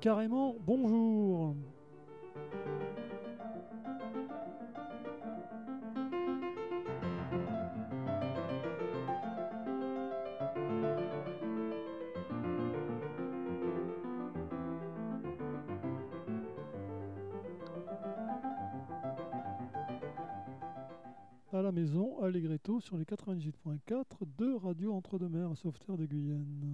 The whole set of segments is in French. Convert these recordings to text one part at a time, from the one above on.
carrément bonjour. à la maison, Allegretto sur les 98.4 de Radio Entre-deux-Mers, Sauveterre de Guyenne.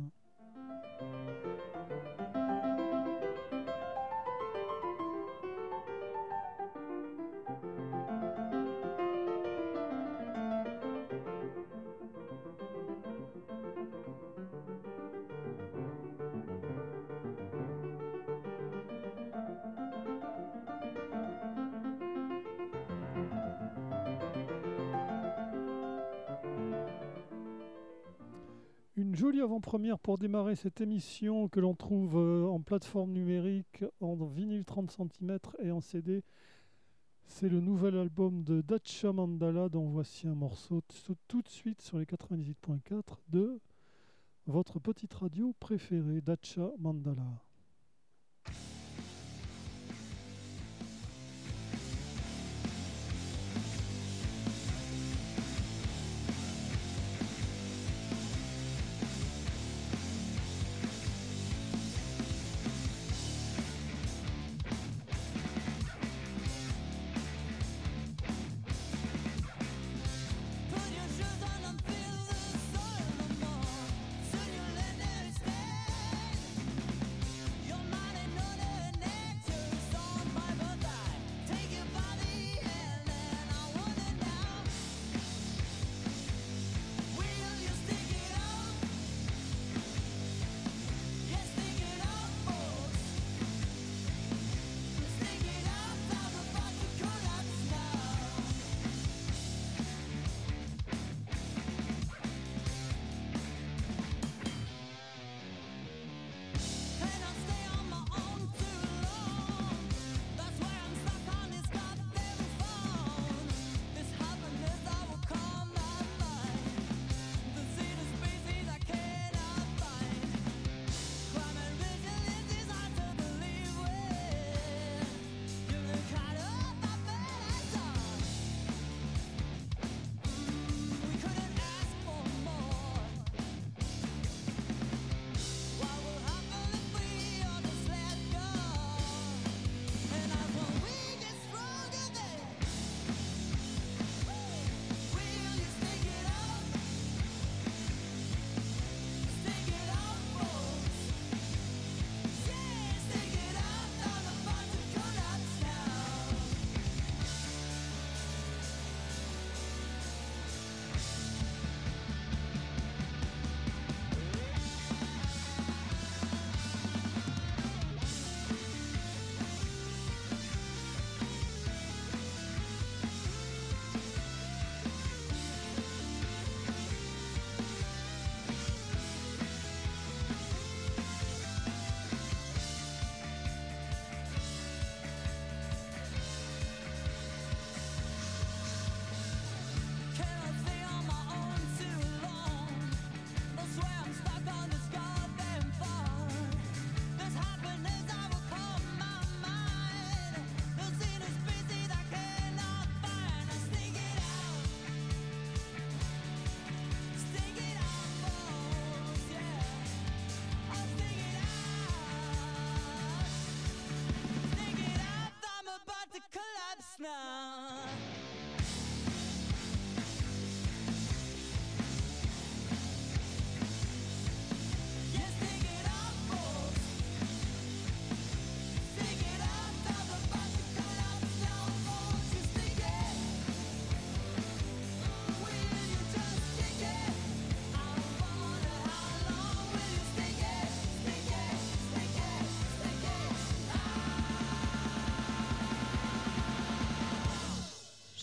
Avant-première pour démarrer cette émission que l'on trouve euh, en plateforme numérique, en vinyle 30 cm et en CD. C'est le nouvel album de Dacha Mandala dont voici un morceau tout de suite sur les 98.4 de votre petite radio préférée, Dacha Mandala.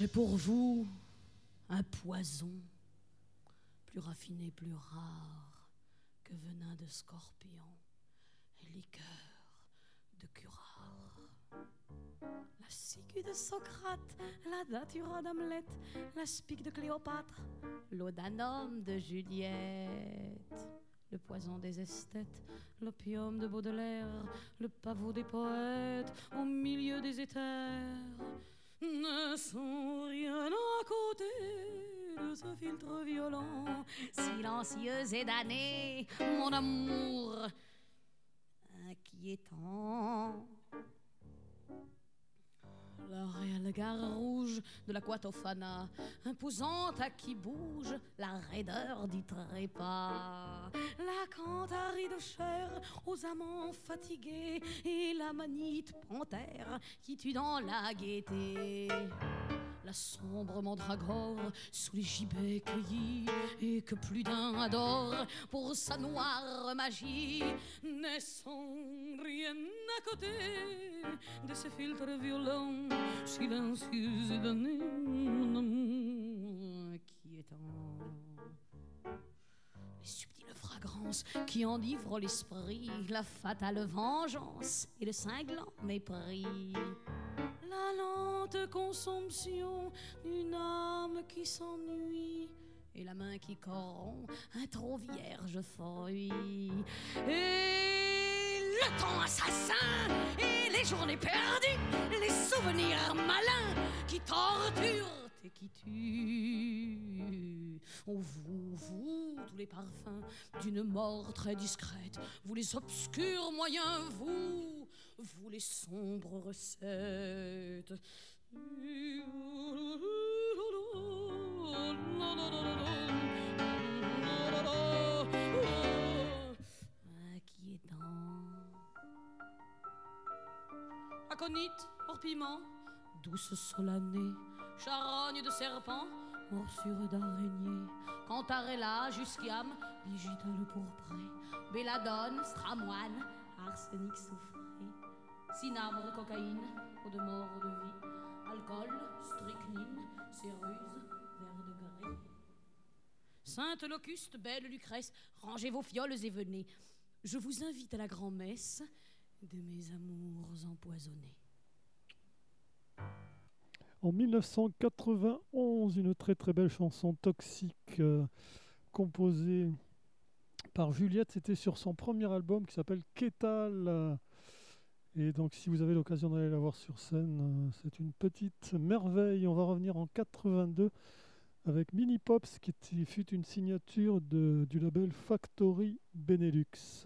J'ai pour vous un poison plus raffiné, plus rare que venin de scorpion et liqueur de curare. La ciguë de Socrate, la datura d'Hamlet, la spique de Cléopâtre, homme de Juliette, le poison des esthètes, l'opium de Baudelaire, le pavot des poètes, au milieu des éthers, ne sont rien à côté de ce filtre violent, silencieux et damné, mon amour inquiétant. La rouge de la Quatofana, imposante à qui bouge la raideur du trépas. La cantarie de chair aux amants fatigués et la manite panthère qui tue dans la gaieté la sombre mandragore sous les gibets cueillis et que plus d'un adore pour sa noire magie. N'est sans rien à côté de ces filtres violents silencieux et damnés qui enivrent l'esprit la fatale vengeance et le cinglant mépris la lente consomption d'une âme qui s'ennuie et la main qui corrompt un trop vierge fruit. Et le temps assassin et les journées perdues, les souvenirs malins qui torturent et qui tuent. Oh, vous, vous, tous les parfums d'une mort très discrète, vous les obscurs moyens, vous, vous les sombres recettes. Inquiétant. Aconite, hors piment, douce solanée, charogne de serpent, morsure d'araignée, cantarella, jusquiam, digital pourpré, belladone, stramoine, arsenic soufré, cinabre, cocaïne, eau de mort, eau de vie, alcool, strychnine, céruse, verre de grès. Sainte Locuste, belle Lucrèce, rangez vos fioles et venez. Je vous invite à la grand-messe de mes amours empoisonnés. En 1991, une très très belle chanson toxique euh, composée par Juliette. C'était sur son premier album qui s'appelle Kétal. Et donc, si vous avez l'occasion d'aller la voir sur scène, euh, c'est une petite merveille. On va revenir en 82 avec Mini Pops, qui fut une signature du label Factory Benelux.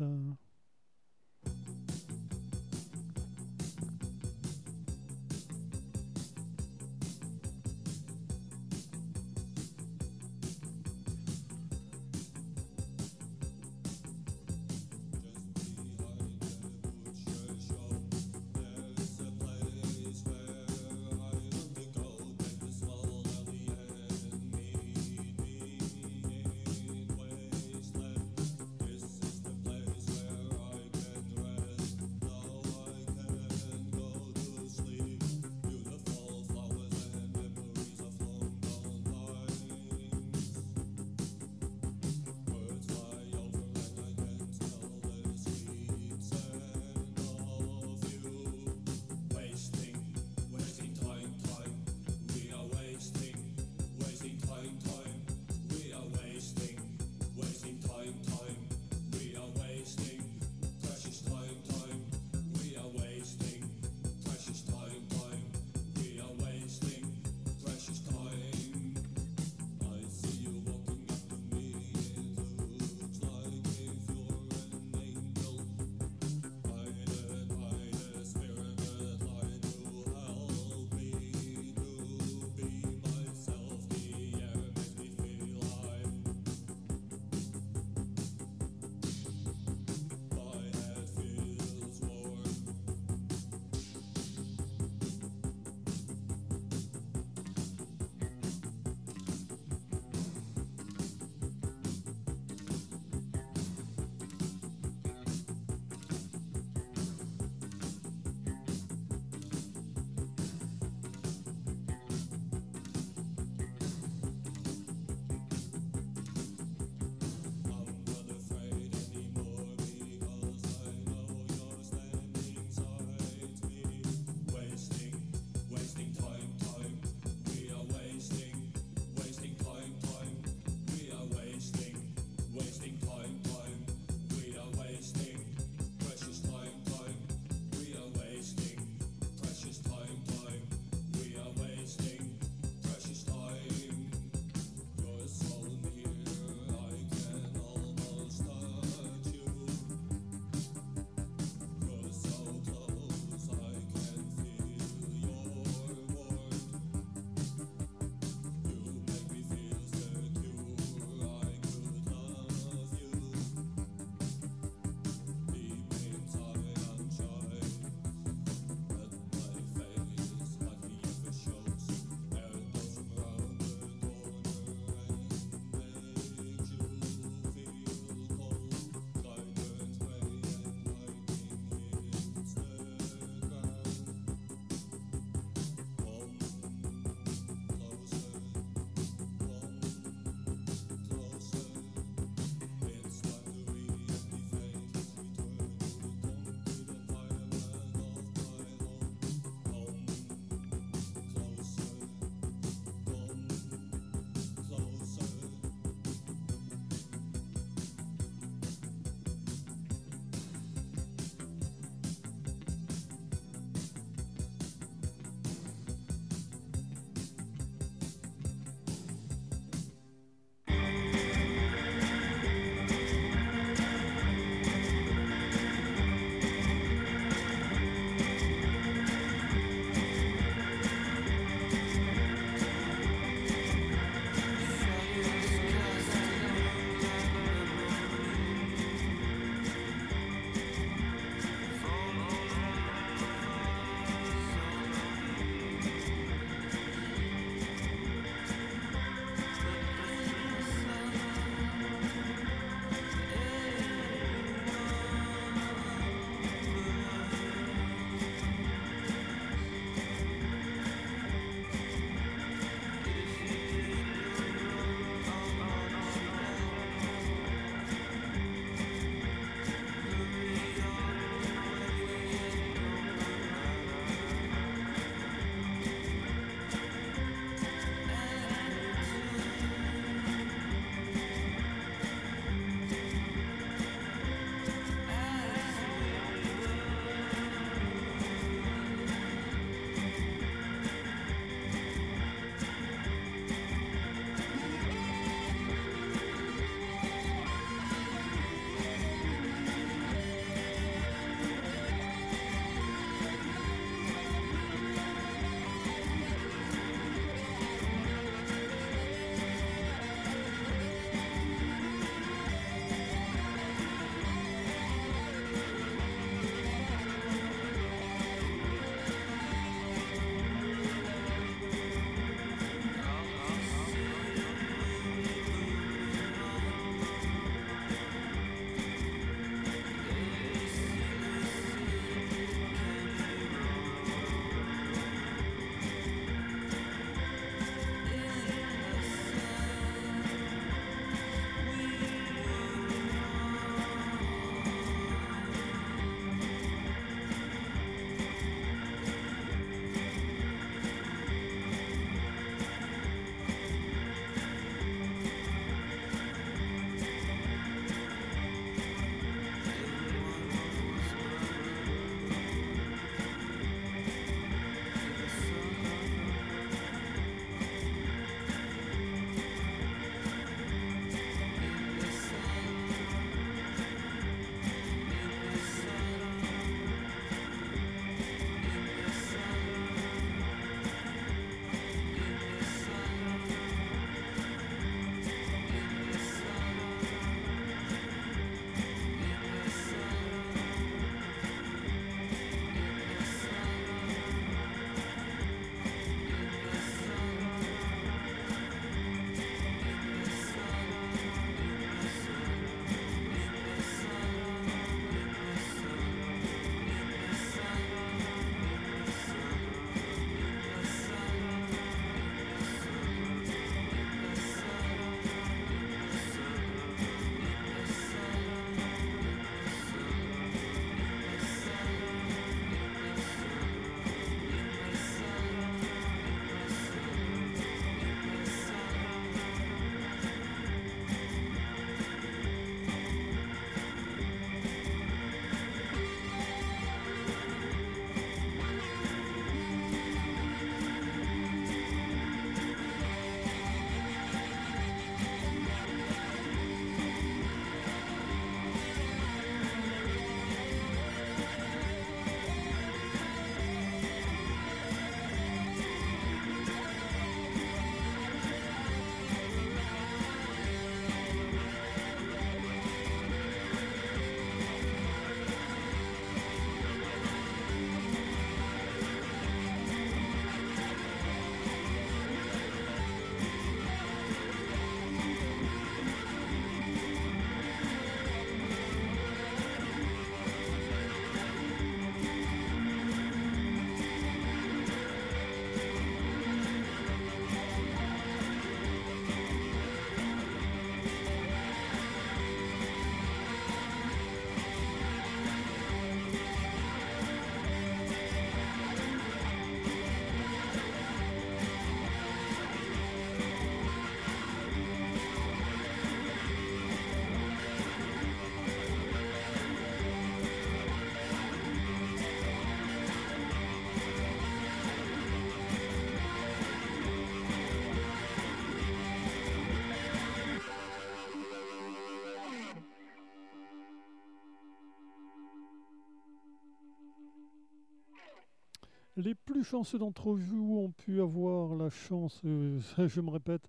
Plus chanceux d'entre vous ont pu avoir la chance, euh, je me répète,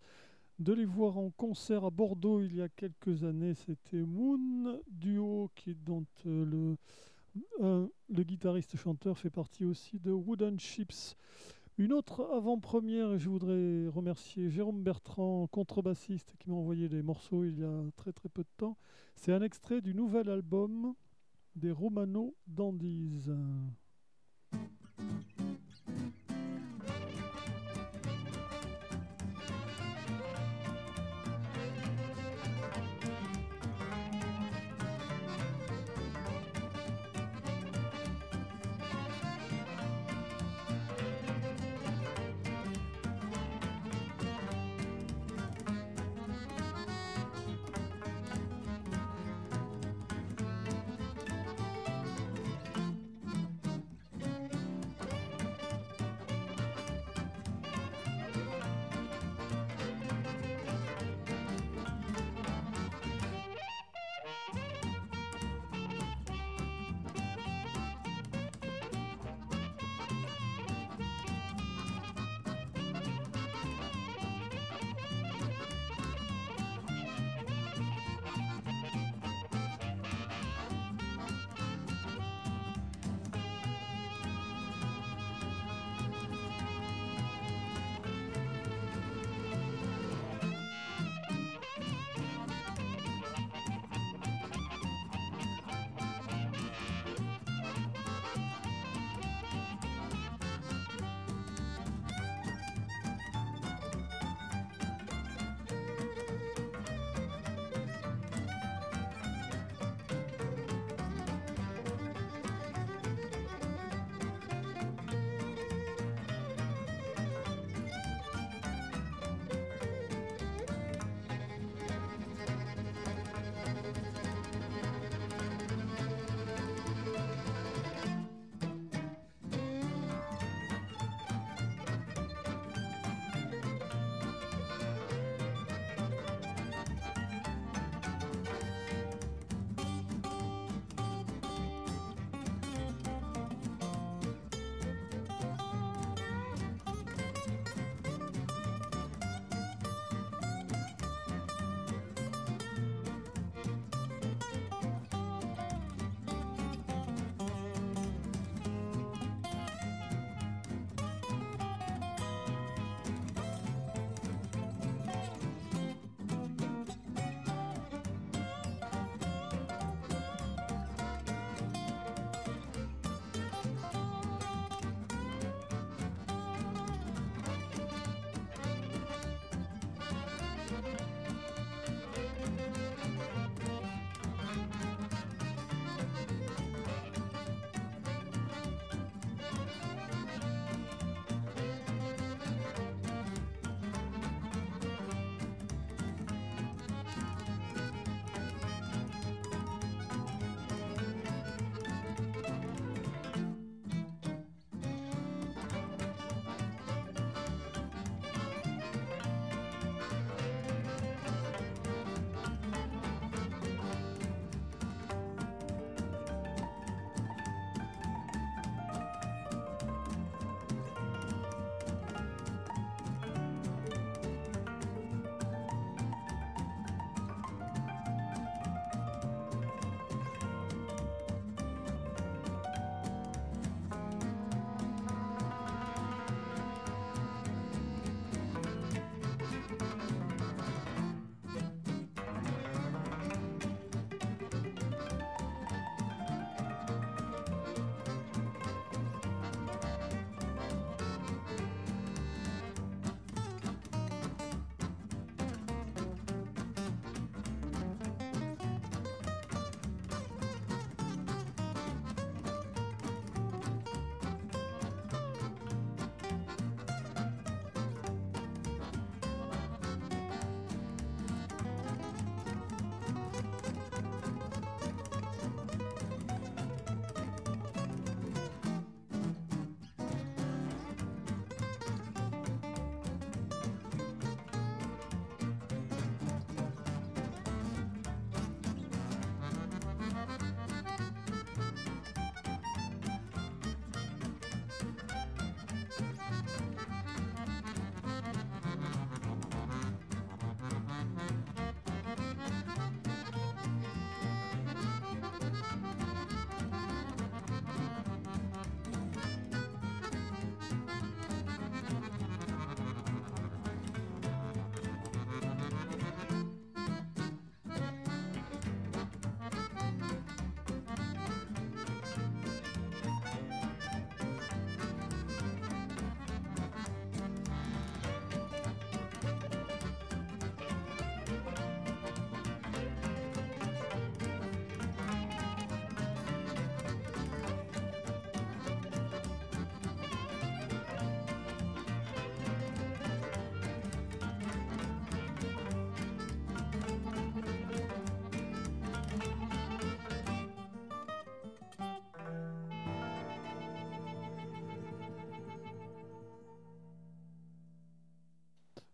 de les voir en concert à Bordeaux il y a quelques années. C'était Moon Duo, qui dont euh, le, euh, le guitariste chanteur fait partie aussi de Wooden Chips. Une autre avant-première, et je voudrais remercier Jérôme Bertrand, contrebassiste, qui m'a envoyé les morceaux il y a très très peu de temps. C'est un extrait du nouvel album des Romano Dandies.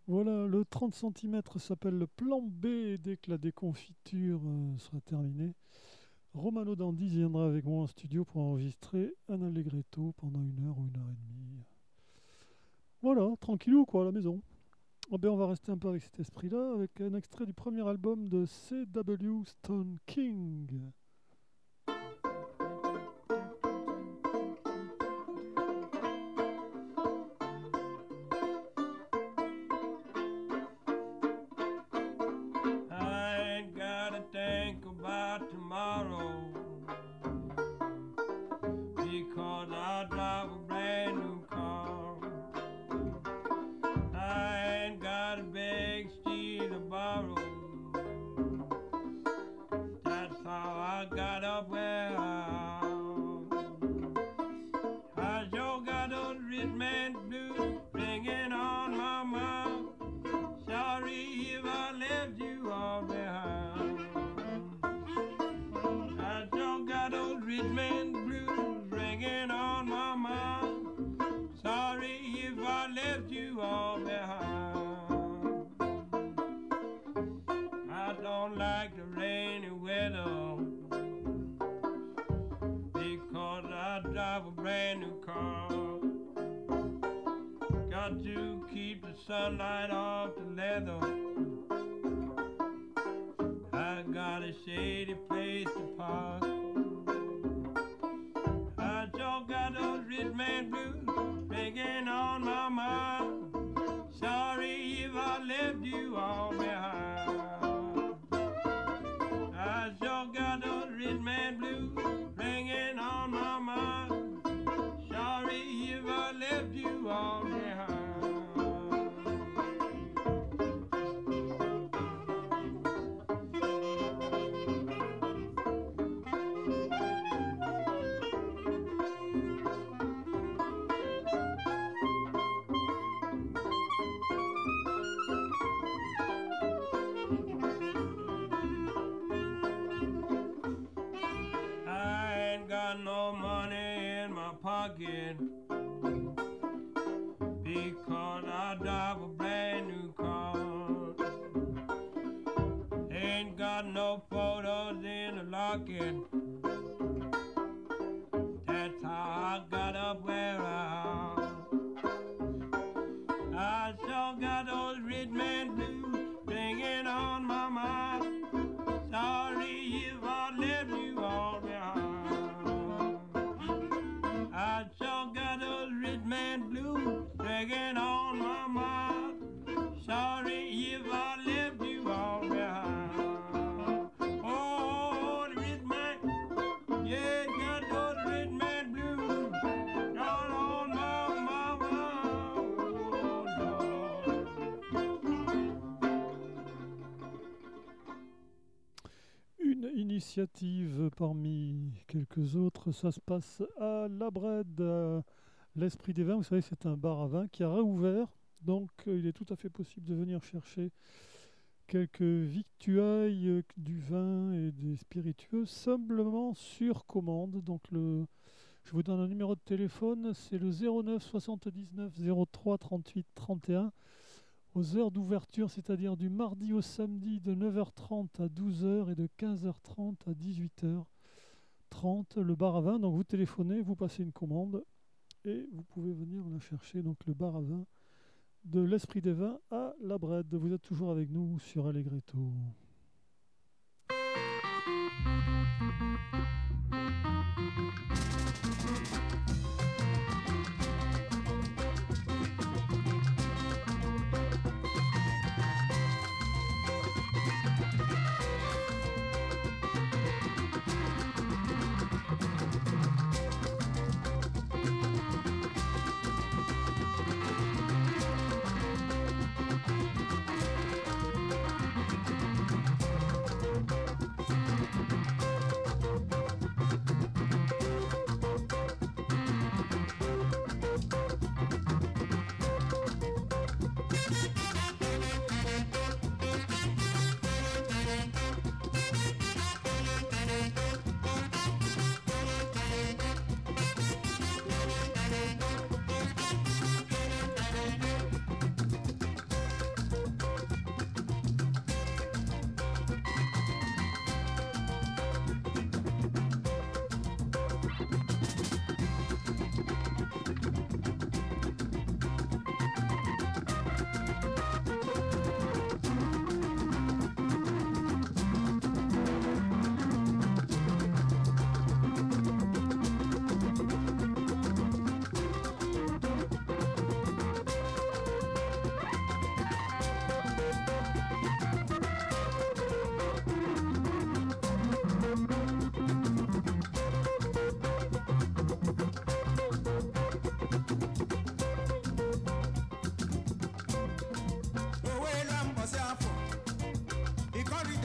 Voilà, le 30 cm s'appelle le plan B dès que la déconfiture euh, sera terminée. Romano Dandy viendra avec moi en studio pour enregistrer un allegretto pendant une heure ou une heure et demie. Voilà, tranquillou quoi à la maison. Oh ben, on va rester un peu avec cet esprit-là, avec un extrait du premier album de C.W. Stone King. Parmi quelques autres, ça se passe à La Brède, l'Esprit des Vins. Vous savez, c'est un bar à vin qui a réouvert, donc euh, il est tout à fait possible de venir chercher quelques victuailles, euh, du vin et des spiritueux simplement sur commande. Donc le, je vous donne un numéro de téléphone, c'est le 09 79 03 38 31 aux heures d'ouverture, c'est-à-dire du mardi au samedi de 9h30 à 12h et de 15h30 à 18h30, le bar à vin. Donc vous téléphonez, vous passez une commande et vous pouvez venir la chercher. Donc le bar à vin de l'Esprit des Vins à La Brède. Vous êtes toujours avec nous sur Allegretto.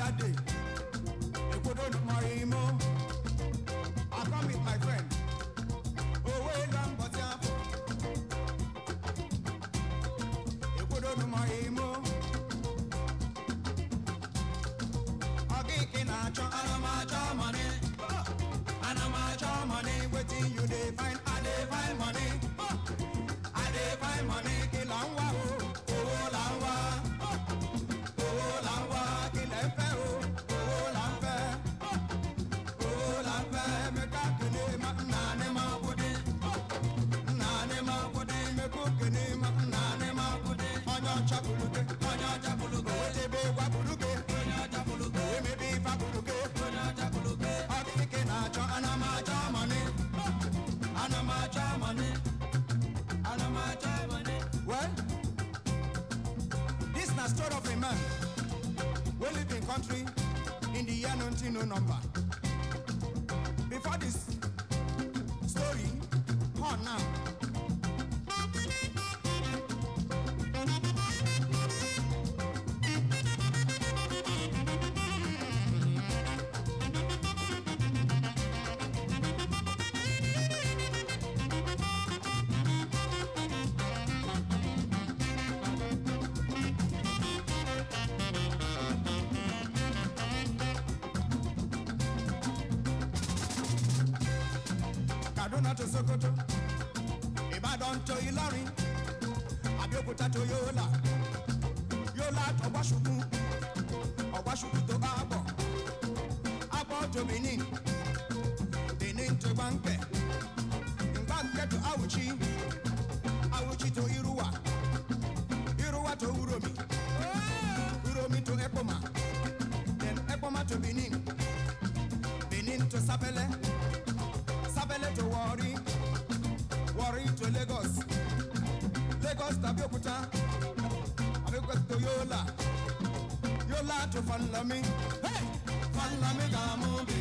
jáde. country in the year 19 no number. Kaduna to Sokoto, Ibadan to Ilorin, Abeokuta to Yola, Yola to Ọ̀wáṣùkú, Ọ̀wáṣùkú to Abo, Abo to Benin. to follow me. Hey, follow me, come on,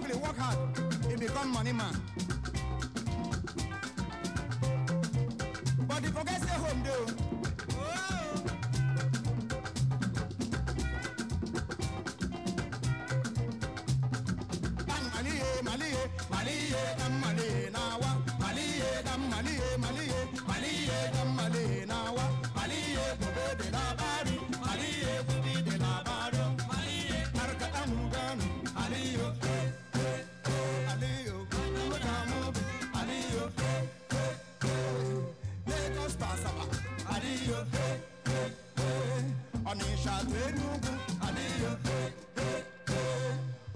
family, work hard.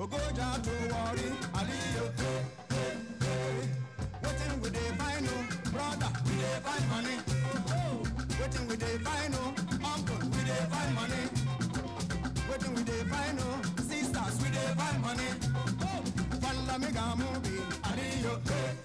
ogoja to worry aliyo waiting hey hey wetin we dey find o brother we dey find money. Waiting we dey find o uncle we dey find money. Waiting we dey find o sisters we dey find money. Follow falamiga mubi aliyo hey.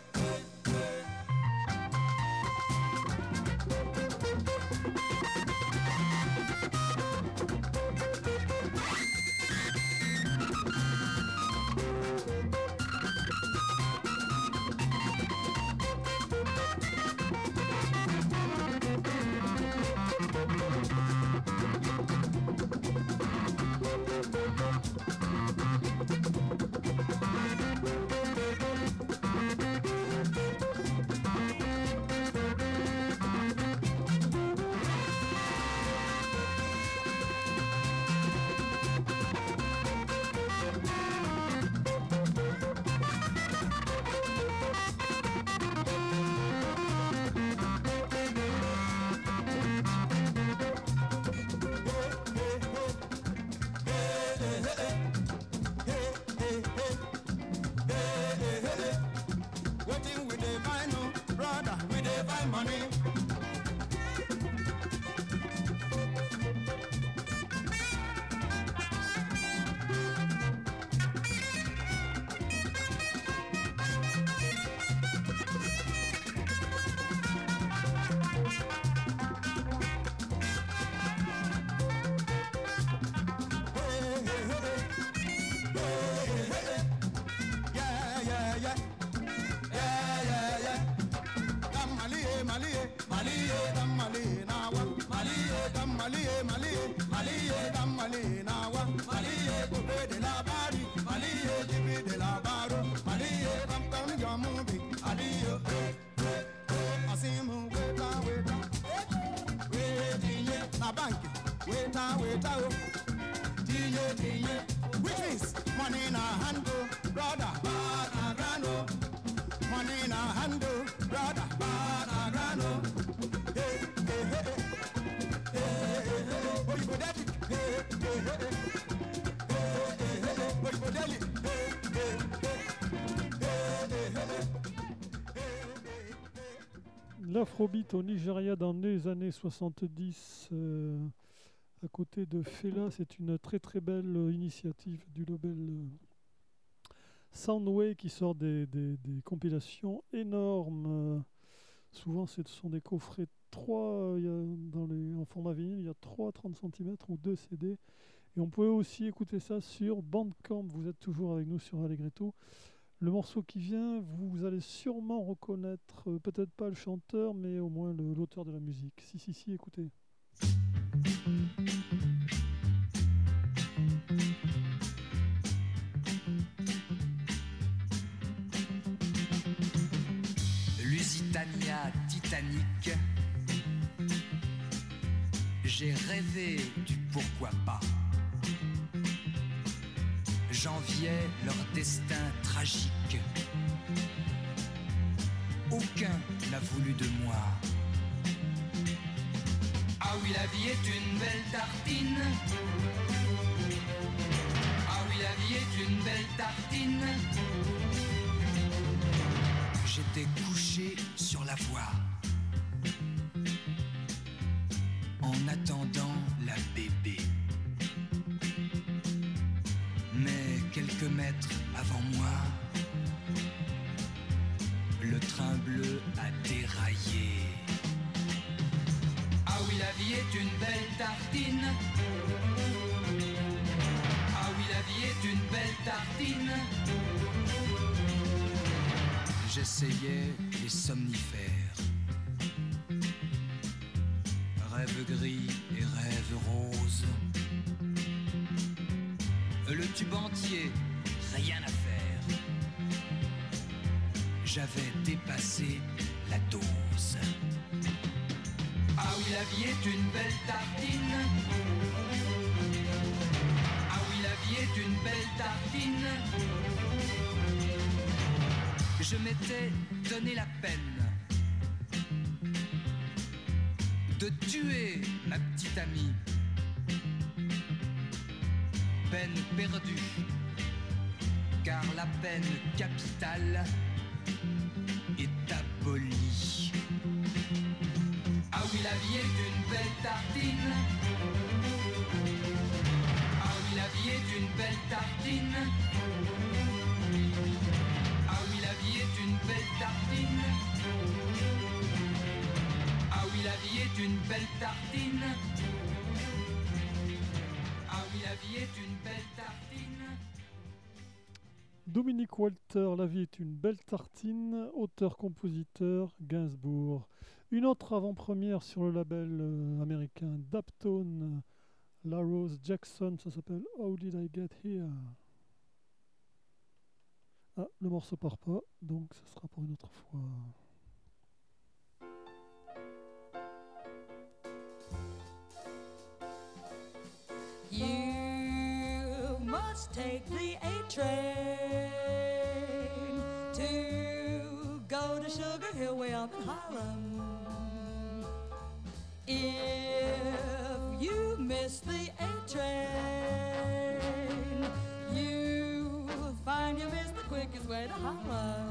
maliye eh, maliye eh. maliye eh, dan maliye nawa. Maliye gobe da labari maliye jibi da labaro maliye kamkan jamu bi. Aliyo asimu weta weta. Wee tinye na banki. Weta weta o tinye tinye. Which means money na hand go brother. L'afrobeat au Nigeria dans les années 70, euh, à côté de Fela, c'est une très très belle initiative du label euh, Soundway qui sort des, compilations énormes. souvent, ce sont des coffrets 3 il y dans les, en format vinyle, il y a 3 30 cm ou 2 CD. Et on pouvait aussi écouter ça sur Bandcamp. Vous êtes toujours avec nous sur Allegretto. Le morceau qui vient, vous allez sûrement reconnaître, euh, peut-être pas le chanteur, mais au moins l'auteur de la musique. Si, si, si, écoutez. Lusitania Titanic. J'ai rêvé du pourquoi pas. J'enviais leur destin tragique. Aucun n'a voulu de moi. Ah oui, la vie est une belle tartine. Ah oui, la vie est une belle tartine. J'étais couché sur la voie. En attendant la bébé. Quelques mètres avant moi, le train bleu a déraillé. Ah oui, la vie est une belle tartine. Ah oui, la vie est une belle tartine. J'essayais les somnifères. Rêve gris et rêve rose. Le tube entier, rien à faire. J'avais dépassé la dose. Ah oui, la vie est une belle tartine. Ah oui, la vie est une belle tartine. Je m'étais donné la peine de tuer ma petite amie. Car la peine capitale est abolie. Ah oui, la vie est une belle tartine. Ah oui, la vie est une belle tartine. Ah oui, la vie est une belle tartine. Ah oui, la vie est une belle tartine. Dominique Walter, La vie est une belle tartine, auteur-compositeur, Gainsbourg. Une autre avant-première sur le label euh, américain Daptone, La Rose Jackson, ça s'appelle How Did I Get Here? Ah, le morceau part pas, donc ça sera pour une autre fois. Take the A train to go to Sugar Hill way up in Harlem. If you miss the A train, you find you missed the quickest way to Harlem.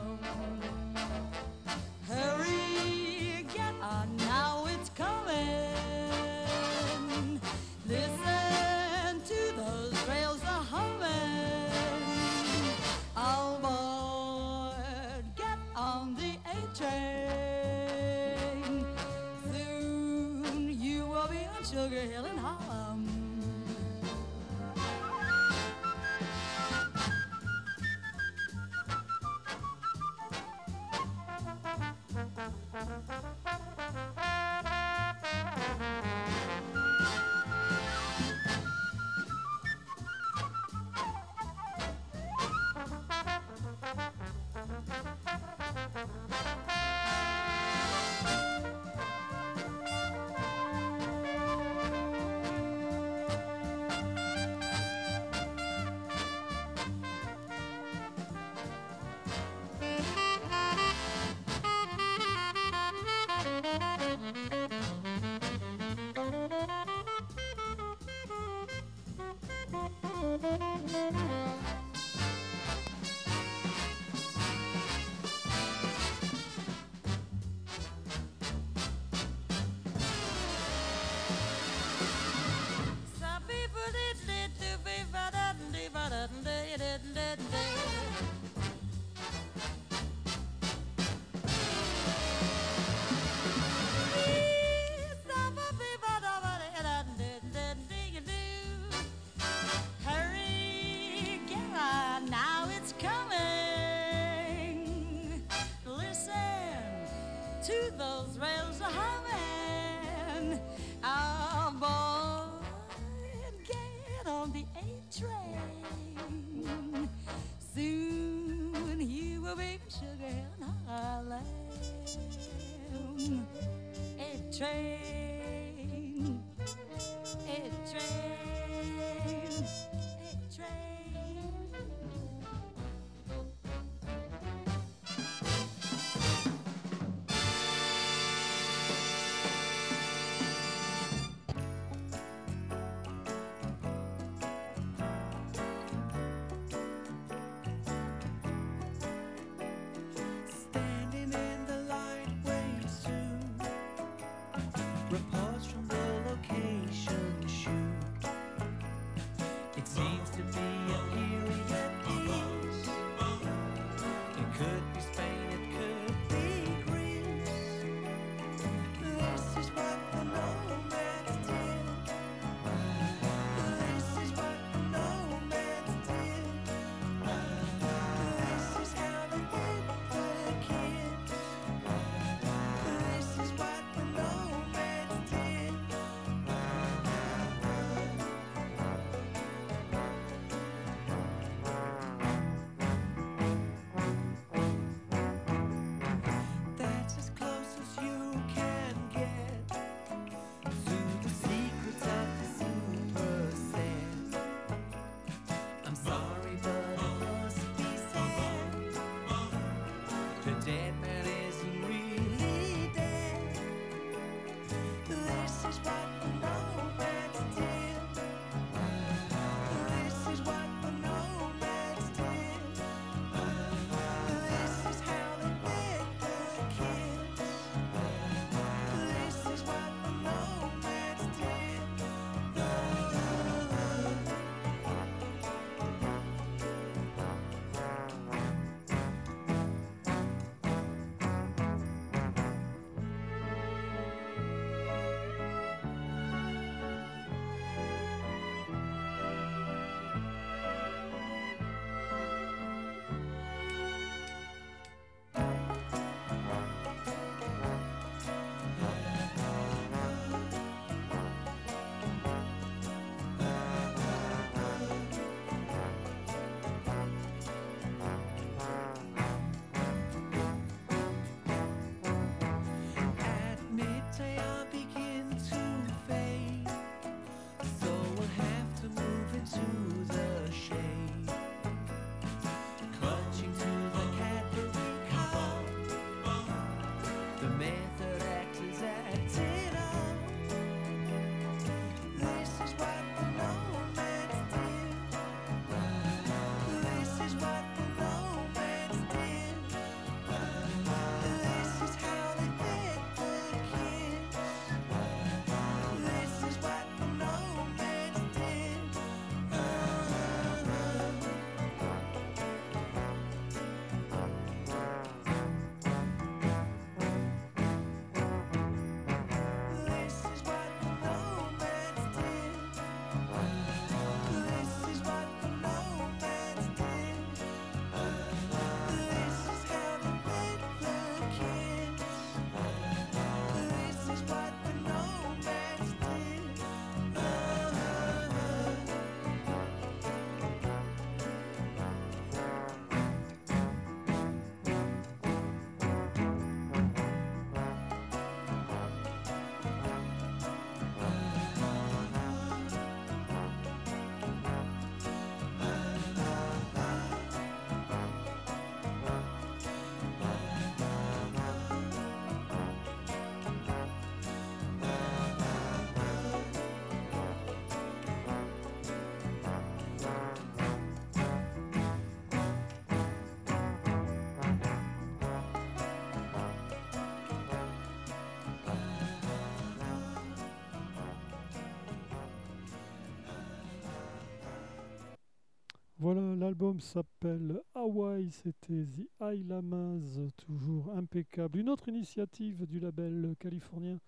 L'album s'appelle Hawaii, c'était The High Lamas, toujours impeccable. Une autre initiative du label californien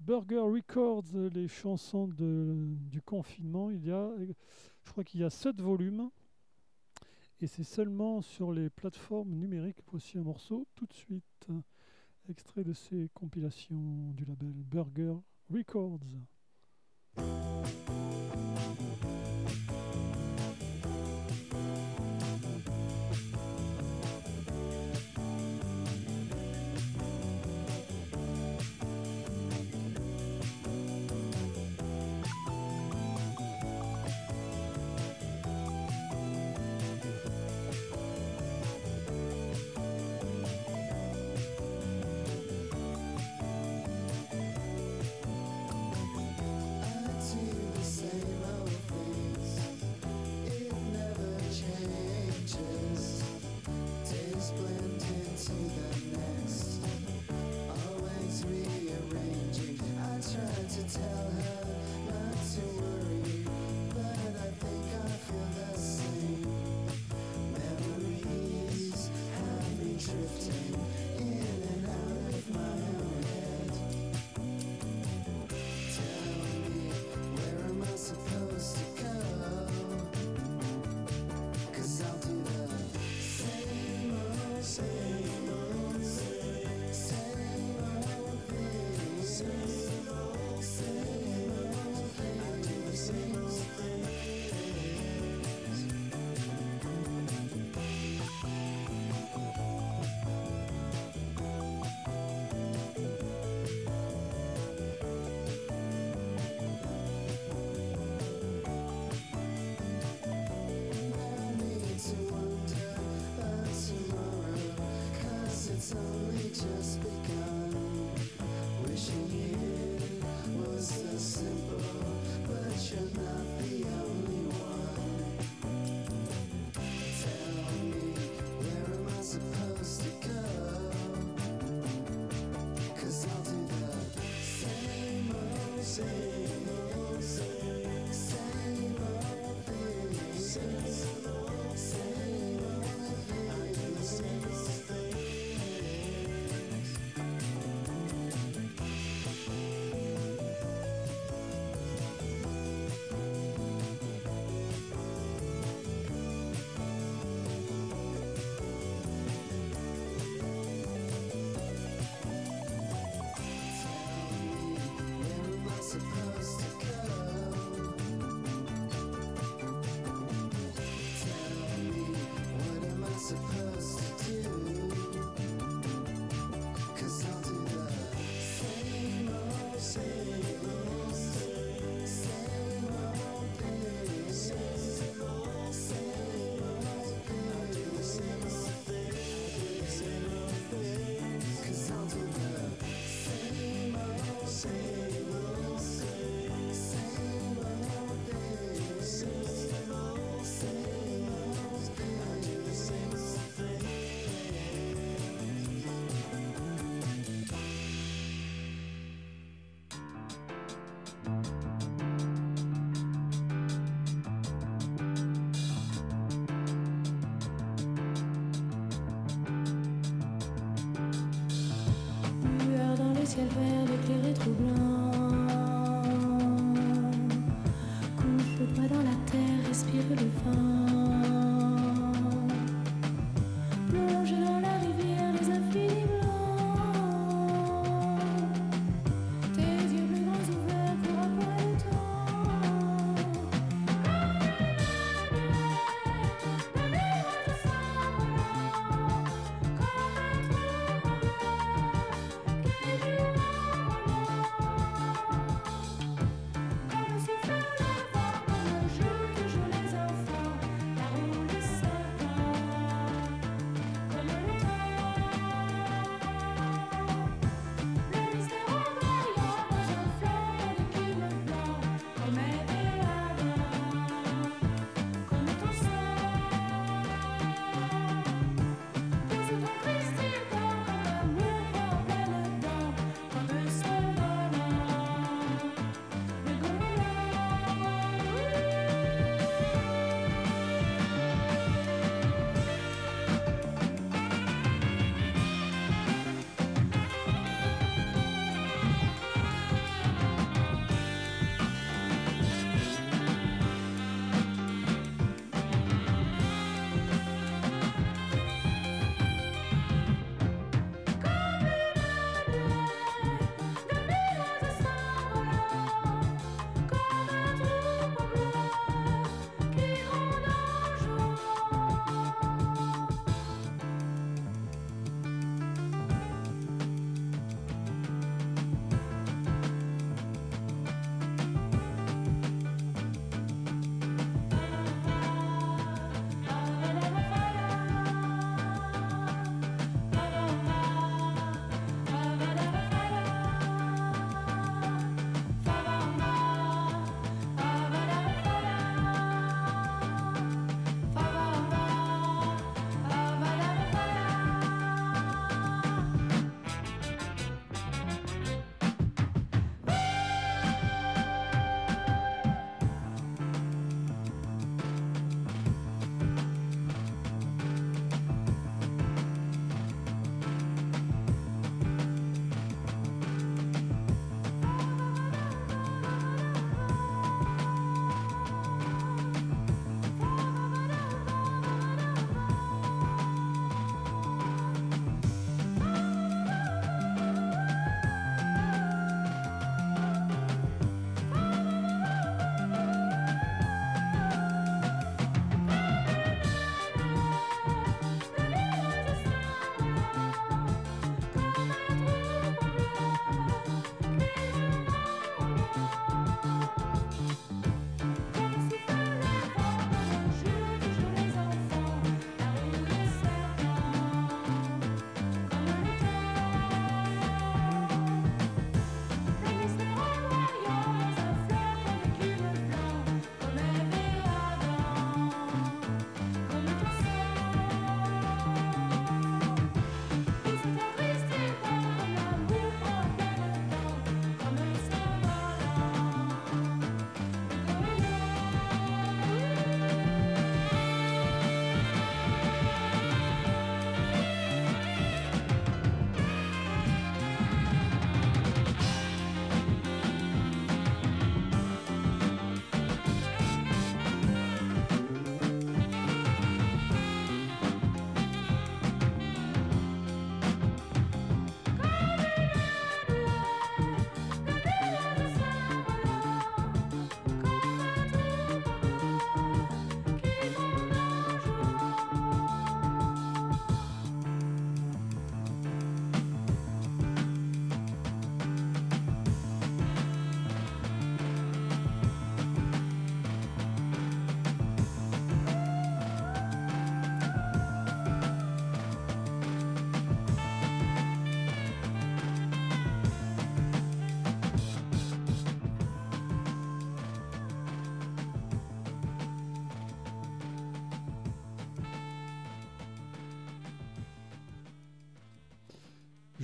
Burger Records, les chansons de, du confinement. Il y a, je crois qu'il y a sept volumes. Et c'est seulement sur les plateformes numériques. Voici un morceau tout de suite, extrait de ces compilations du label Burger Records. Lueur dans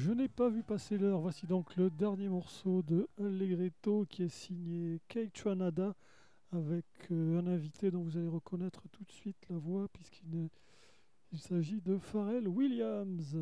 Je n'ai pas vu passer l'heure. Voici donc le dernier morceau de Allegretto qui est signé Kate Tranada avec euh, un invité dont vous allez reconnaître tout de suite la voix puisqu'il s'agit de Pharrell Williams.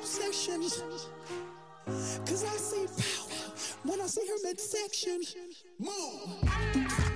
obsession. Cause I see power when I see her midsection. Move.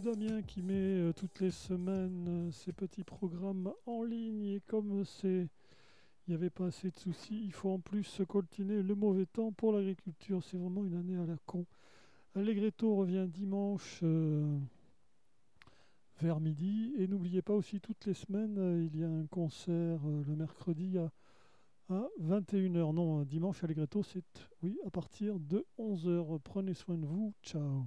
Damien qui met euh, toutes les semaines euh, ces petits programmes en ligne et comme c'est il n'y avait pas assez de soucis, il faut en plus se coltiner le mauvais temps pour l'agriculture. C'est vraiment une année à la con. Allegretto revient dimanche euh, vers midi. Et n'oubliez pas aussi, toutes les semaines, il y a un concert le mercredi à, à 21h. Non, dimanche, Allegretto, c'est oui, à partir de 11h. Prenez soin de vous. Ciao.